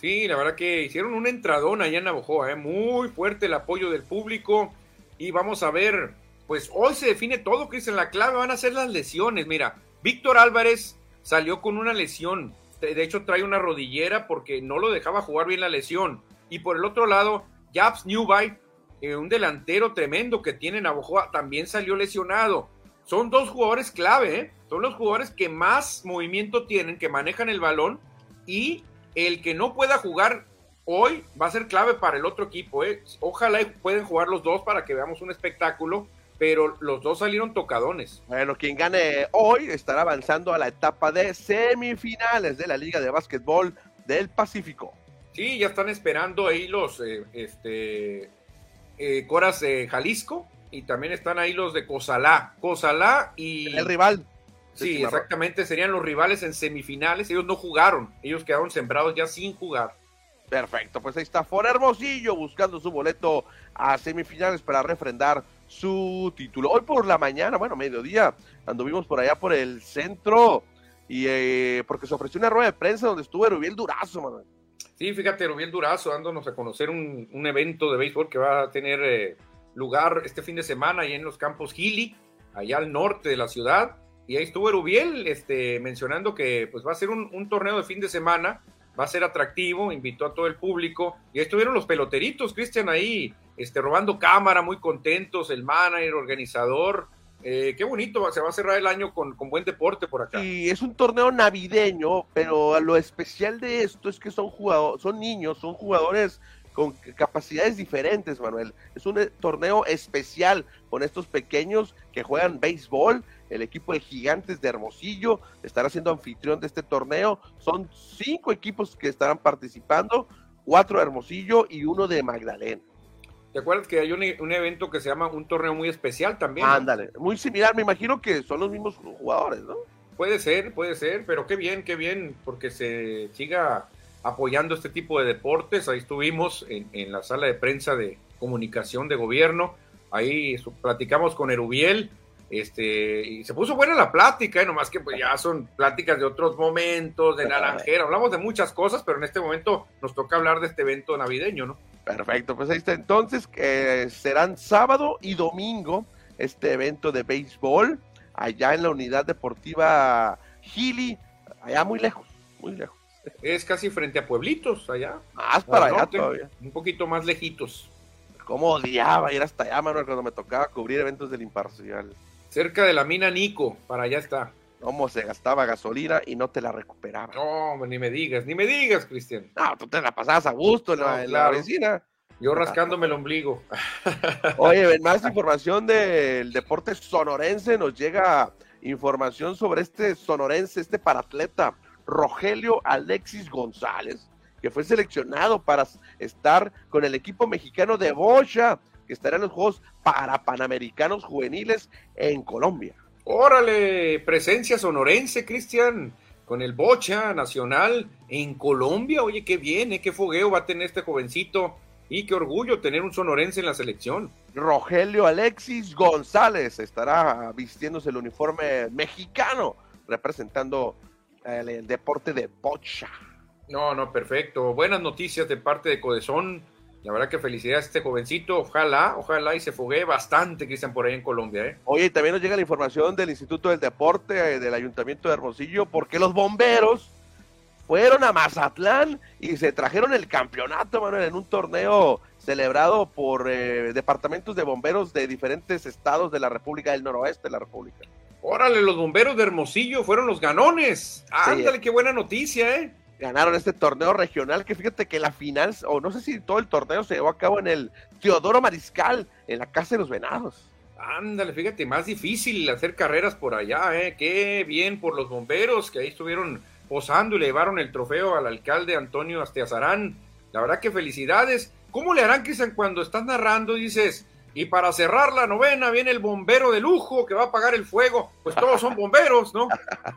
Sí, la verdad que hicieron un entradón allá en Navojoa, ¿eh? muy fuerte el apoyo del público y vamos a ver, pues hoy se define todo, Cristian, la clave van a ser las lesiones, mira, Víctor Álvarez salió con una lesión, de hecho trae una rodillera porque no lo dejaba jugar bien la lesión, y por el otro lado, Japs Newby, eh, un delantero tremendo que tiene Navojoa, también salió lesionado. Son dos jugadores clave, ¿eh? son los jugadores que más movimiento tienen, que manejan el balón y el que no pueda jugar hoy va a ser clave para el otro equipo. ¿eh? Ojalá pueden jugar los dos para que veamos un espectáculo, pero los dos salieron tocadones. Bueno, quien gane hoy estará avanzando a la etapa de semifinales de la Liga de Básquetbol del Pacífico. Sí, ya están esperando ahí los eh, este, eh, Coras de Jalisco y también están ahí los de Cozalá. Cozalá y... El rival. Sí, exactamente, serían los rivales en semifinales. Ellos no jugaron, ellos quedaron sembrados ya sin jugar. Perfecto, pues ahí está For Hermosillo buscando su boleto a semifinales para refrendar su título. Hoy por la mañana, bueno, mediodía, anduvimos por allá por el centro y eh, porque se ofreció una rueda de prensa donde estuvo Erubiel Durazo. Sí, fíjate, Erubiel Durazo dándonos a conocer un, un evento de béisbol que va a tener eh, lugar este fin de semana ahí en los campos Gili, allá al norte de la ciudad. Y ahí estuvo Erubiel este, mencionando que pues, va a ser un, un torneo de fin de semana, va a ser atractivo, invitó a todo el público. Y estuvieron los peloteritos, Cristian, ahí este, robando cámara, muy contentos, el manager, organizador. Eh, qué bonito, se va a cerrar el año con, con, buen deporte por acá. Y es un torneo navideño, pero lo especial de esto es que son jugadores, son niños, son jugadores con capacidades diferentes, Manuel. Es un eh, torneo especial con estos pequeños que juegan béisbol. El equipo de Gigantes de Hermosillo estará siendo anfitrión de este torneo. Son cinco equipos que estarán participando, cuatro de Hermosillo y uno de Magdalena. ¿Te acuerdas que hay un, un, evento que se llama un torneo muy especial también? Ándale, muy similar, me imagino que son los mismos jugadores, ¿no? Puede ser, puede ser, pero qué bien, qué bien, porque se siga apoyando este tipo de deportes. Ahí estuvimos en, en la sala de prensa de comunicación de gobierno, ahí platicamos con Erubiel, este, y se puso buena la plática, ¿eh? nomás que pues ya son pláticas de otros momentos, de naranjera, hablamos de muchas cosas, pero en este momento nos toca hablar de este evento navideño, ¿no? Perfecto, pues ahí está. Entonces, eh, serán sábado y domingo este evento de béisbol allá en la unidad deportiva Gili, allá muy lejos, muy lejos. Es casi frente a Pueblitos, allá. Más para allá norte, todavía. Un poquito más lejitos. ¿Cómo odiaba ir hasta allá, Manuel, cuando me tocaba cubrir eventos del Imparcial? Cerca de la mina Nico, para allá está. Cómo se gastaba gasolina y no te la recuperaba. No, ni me digas, ni me digas, Cristian. No, tú te la pasabas a gusto en, no, la, en claro. la, vecina. Yo rascándome el ombligo. Oye, más información del deporte sonorense. Nos llega información sobre este sonorense, este paratleta, Rogelio Alexis González, que fue seleccionado para estar con el equipo mexicano de Bocha, que estará en los Juegos para Panamericanos Juveniles en Colombia. Órale, presencia sonorense, Cristian, con el Bocha Nacional en Colombia. Oye, qué bien, ¿eh? qué fogueo va a tener este jovencito. Y qué orgullo tener un sonorense en la selección. Rogelio Alexis González estará vistiéndose el uniforme mexicano, representando el, el deporte de bocha. No, no, perfecto. Buenas noticias de parte de Codezón. La verdad que felicidades a este jovencito. Ojalá, ojalá y se foguee bastante, Cristian, por ahí en Colombia. ¿eh? Oye, también nos llega la información del Instituto del Deporte, eh, del Ayuntamiento de Hermosillo, porque los bomberos fueron a Mazatlán y se trajeron el campeonato, Manuel, en un torneo celebrado por eh, departamentos de bomberos de diferentes estados de la República del Noroeste de la República. Órale, los bomberos de Hermosillo fueron los ganones. Ándale, sí. qué buena noticia, ¿eh? Ganaron este torneo regional que fíjate que la final, o no sé si todo el torneo se llevó a cabo en el Teodoro Mariscal, en la Casa de los Venados. Ándale, fíjate, más difícil hacer carreras por allá, ¿eh? Qué bien por los bomberos que ahí estuvieron posando y le llevaron el trofeo al alcalde Antonio Astiazarán. La verdad que felicidades. ¿Cómo le harán, Cristian, cuando estás narrando dices, y para cerrar la novena viene el bombero de lujo que va a apagar el fuego? Pues todos son bomberos, ¿no?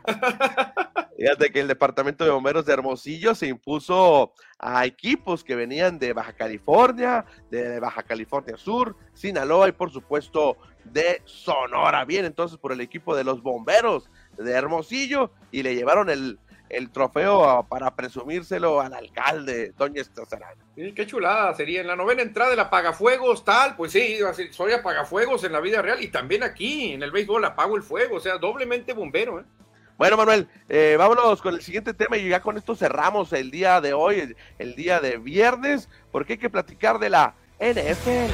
Fíjate que el departamento de bomberos de Hermosillo se impuso a equipos que venían de Baja California, de Baja California Sur, Sinaloa y por supuesto de Sonora. Bien, entonces por el equipo de los bomberos de Hermosillo y le llevaron el, el trofeo para presumírselo al alcalde, Doña Estazarán. Sí, qué chulada sería. En la novena entrada del apagafuegos, tal, pues sí, soy apagafuegos en la vida real y también aquí en el béisbol apago el fuego, o sea, doblemente bombero. ¿eh? Bueno, Manuel, eh, vámonos con el siguiente tema y ya con esto cerramos el día de hoy, el, el día de viernes, porque hay que platicar de la NFL.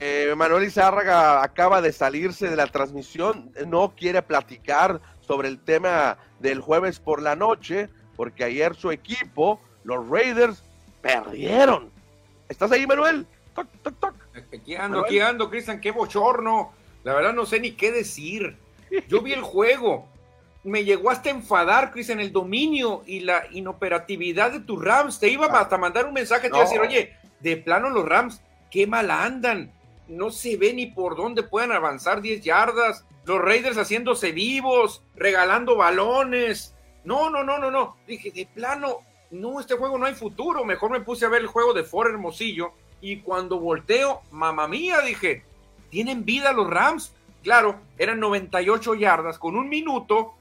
Eh, Manuel Izárraga acaba de salirse de la transmisión, no quiere platicar sobre el tema del jueves por la noche, porque ayer su equipo, los Raiders, perdieron. ¿Estás ahí, Manuel? Toc, toc, toc. Aquí ando, Manuel. aquí ando, Cristian, qué bochorno. La verdad no sé ni qué decir. Yo vi el juego. Me llegó hasta enfadar, Cristian, el dominio y la inoperatividad de tus Rams. Te iba ah. hasta mandar un mensaje, te iba a decir, oye, de plano los Rams, qué mal andan no se ve ni por dónde puedan avanzar 10 yardas. los Raiders haciéndose vivos, regalando balones. No, no, no, no, no. Dije, de plano, no, este juego no hay futuro. Mejor me puse a ver el juego de Ford Hermosillo. Y cuando volteo, mamá mía, dije, tienen vida los Rams. Claro, eran 98 yardas con un minuto,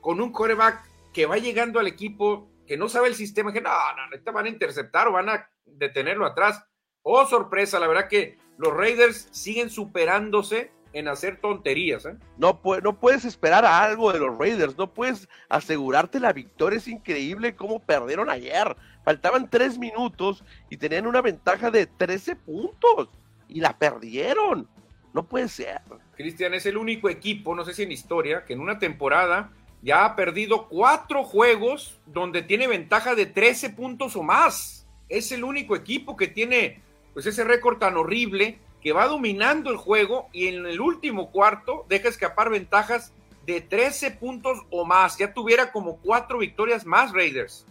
con un coreback que va llegando al equipo, que no sabe el sistema, que no, no, te van a interceptar o van a detenerlo atrás. Oh, sorpresa, la verdad que los Raiders siguen superándose en hacer tonterías. ¿eh? No, no puedes esperar algo de los Raiders, no puedes asegurarte la victoria. Es increíble cómo perdieron ayer. Faltaban tres minutos y tenían una ventaja de 13 puntos y la perdieron. No puede ser. Cristian es el único equipo, no sé si en historia, que en una temporada ya ha perdido cuatro juegos donde tiene ventaja de 13 puntos o más. Es el único equipo que tiene pues ese récord tan horrible que va dominando el juego y en el último cuarto deja escapar ventajas de 13 puntos o más. Ya tuviera como cuatro victorias más Raiders.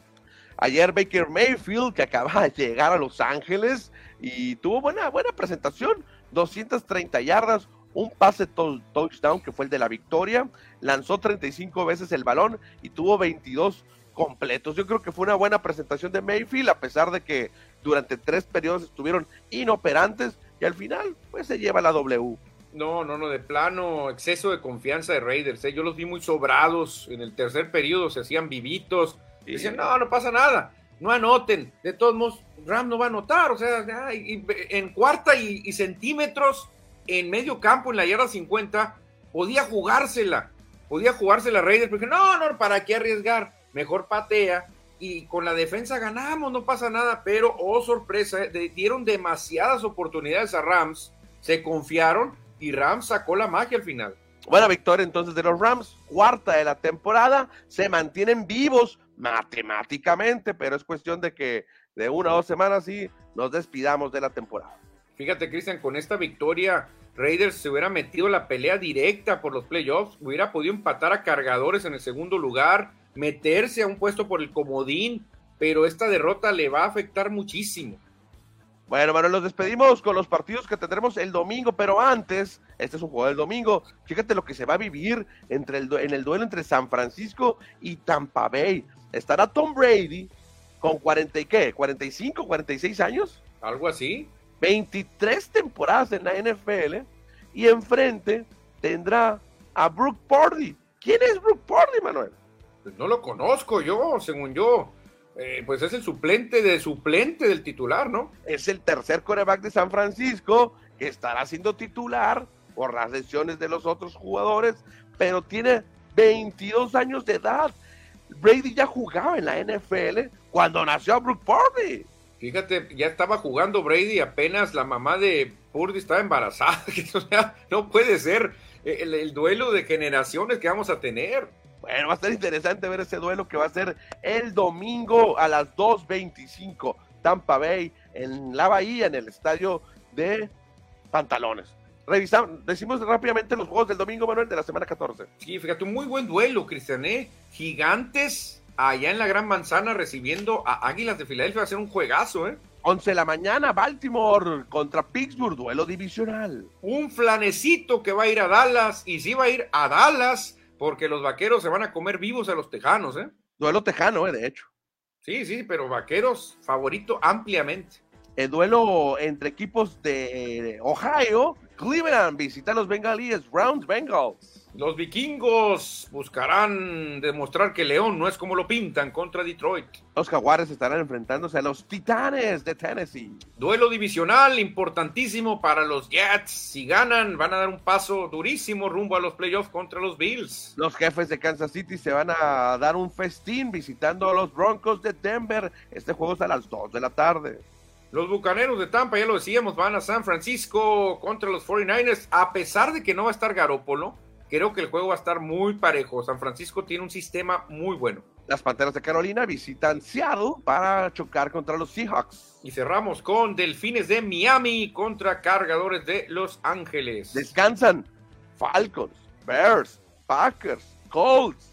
Ayer Baker Mayfield, que acaba de llegar a Los Ángeles y tuvo buena, buena presentación, 230 yardas, un pase touchdown que fue el de la victoria, lanzó 35 veces el balón y tuvo 22 completos. Yo creo que fue una buena presentación de Mayfield, a pesar de que durante tres periodos estuvieron inoperantes y al final pues se lleva la W. No, no, no, de plano, exceso de confianza de Raiders. ¿eh? Yo los vi muy sobrados en el tercer periodo, se hacían vivitos. Y decían, no, no pasa nada, no anoten. De todos modos, Ram no va a anotar. O sea, en cuarta y, centímetros, en medio campo, en la yarda 50, podía jugársela. Podía jugársela Raiders, porque no, no, ¿para qué arriesgar? Mejor patea y con la defensa ganamos, no pasa nada, pero oh sorpresa, eh, dieron demasiadas oportunidades a Rams, se confiaron y Rams sacó la magia al final. Buena victoria entonces de los Rams, cuarta de la temporada, se mantienen vivos matemáticamente, pero es cuestión de que de una o dos semanas sí nos despidamos de la temporada. Fíjate, Cristian, con esta victoria, Raiders se hubiera metido la pelea directa por los playoffs, hubiera podido empatar a cargadores en el segundo lugar, meterse a un puesto por el comodín, pero esta derrota le va a afectar muchísimo. Bueno, Manuel, nos despedimos con los partidos que tendremos el domingo, pero antes, este es un juego del domingo, fíjate lo que se va a vivir entre el, en el duelo entre San Francisco y Tampa Bay. Estará Tom Brady con 40 y qué, 45, 46 años. Algo así. 23 temporadas en la NFL y enfrente tendrá a Brooke Purdy. ¿Quién es Brooke Purdy, Manuel? Pues no lo conozco yo, según yo. Eh, pues es el suplente de suplente del titular, ¿no? Es el tercer coreback de San Francisco que estará siendo titular por las lesiones de los otros jugadores, pero tiene 22 años de edad. Brady ya jugaba en la NFL cuando nació Brooke Purdy. Fíjate, ya estaba jugando Brady apenas la mamá de Purdy estaba embarazada. o sea, no puede ser el duelo de generaciones que vamos a tener. Bueno, va a estar interesante ver ese duelo que va a ser el domingo a las 2.25. Tampa Bay en la Bahía, en el estadio de Pantalones. Revisamos, decimos rápidamente los juegos del domingo, Manuel, de la semana 14. Sí, fíjate, un muy buen duelo, Cristian, ¿eh? Gigantes allá en la Gran Manzana recibiendo a Águilas de Filadelfia. Va a ser un juegazo, ¿eh? 11 de la mañana, Baltimore contra Pittsburgh, duelo divisional. Un flanecito que va a ir a Dallas, y sí va a ir a Dallas porque los vaqueros se van a comer vivos a los tejanos, ¿eh? Duelo tejano, ¿eh? De hecho. Sí, sí, pero vaqueros favorito ampliamente. El duelo entre equipos de Ohio, Cleveland visita a los bengalíes, Browns Bengals. Los vikingos buscarán demostrar que León no es como lo pintan contra Detroit. Los jaguares estarán enfrentándose a los titanes de Tennessee. Duelo divisional importantísimo para los Jets. Si ganan, van a dar un paso durísimo rumbo a los playoffs contra los Bills. Los jefes de Kansas City se van a dar un festín visitando a los Broncos de Denver. Este juego es a las 2 de la tarde. Los Bucaneros de Tampa, ya lo decíamos, van a San Francisco contra los 49ers. A pesar de que no va a estar Garópolo, Creo que el juego va a estar muy parejo. San Francisco tiene un sistema muy bueno. Las Panteras de Carolina visitan Seattle para chocar contra los Seahawks. Y cerramos con Delfines de Miami contra Cargadores de Los Ángeles. Descansan Falcons, Bears, Packers, Colts,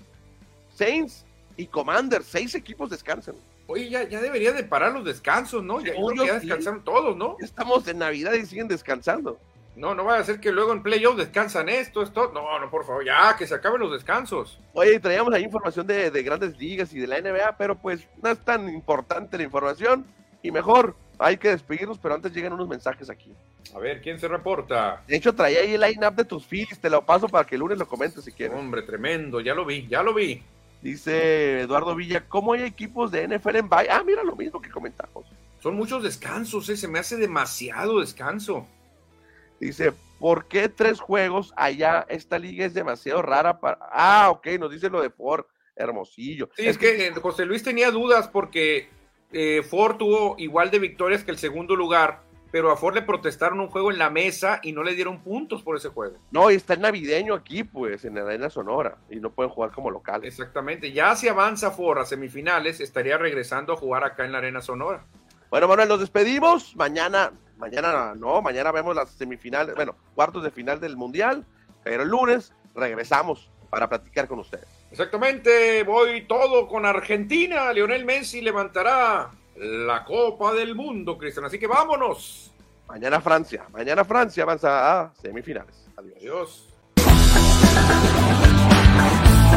Saints y Commanders. Seis equipos descansan. Oye, ya, ya debería de parar los descansos, ¿no? Ya, ya descansaron todos, ¿no? Estamos en Navidad y siguen descansando. No, no vaya a ser que luego en playoff descansan esto, esto. No, no, por favor, ya, que se acaben los descansos. Oye, traíamos ahí información de, de grandes ligas y de la NBA, pero pues no es tan importante la información y mejor hay que despedirnos, pero antes llegan unos mensajes aquí. A ver, ¿quién se reporta? De hecho, traía ahí el line-up de tus Phillies, te lo paso para que el lunes lo comentes si quieres. Hombre, tremendo, ya lo vi, ya lo vi. Dice Eduardo Villa, ¿cómo hay equipos de NFL en bye? Ah, mira lo mismo que comentamos. Son muchos descansos, ¿eh? se me hace demasiado descanso. Dice, ¿por qué tres juegos allá? Esta liga es demasiado rara para... Ah, ok, nos dice lo de Ford, hermosillo. Sí, es, que, que José Luis tenía dudas porque eh, Ford tuvo igual de victorias que el segundo lugar, pero a Ford le protestaron un juego en la mesa y no le dieron puntos por ese juego. No, y está el navideño aquí, pues, en la Arena Sonora, y no pueden jugar como local. Exactamente, ya si avanza Ford a semifinales, estaría regresando a jugar acá en la Arena Sonora. Bueno, Manuel, nos despedimos. Mañana, Mañana no, mañana vemos las semifinales, bueno, cuartos de final del Mundial, pero el lunes regresamos para platicar con ustedes. Exactamente, voy todo con Argentina. Lionel Messi levantará la Copa del Mundo, Cristian. Así que vámonos. Mañana Francia, mañana Francia avanza a semifinales. Adiós. Adiós.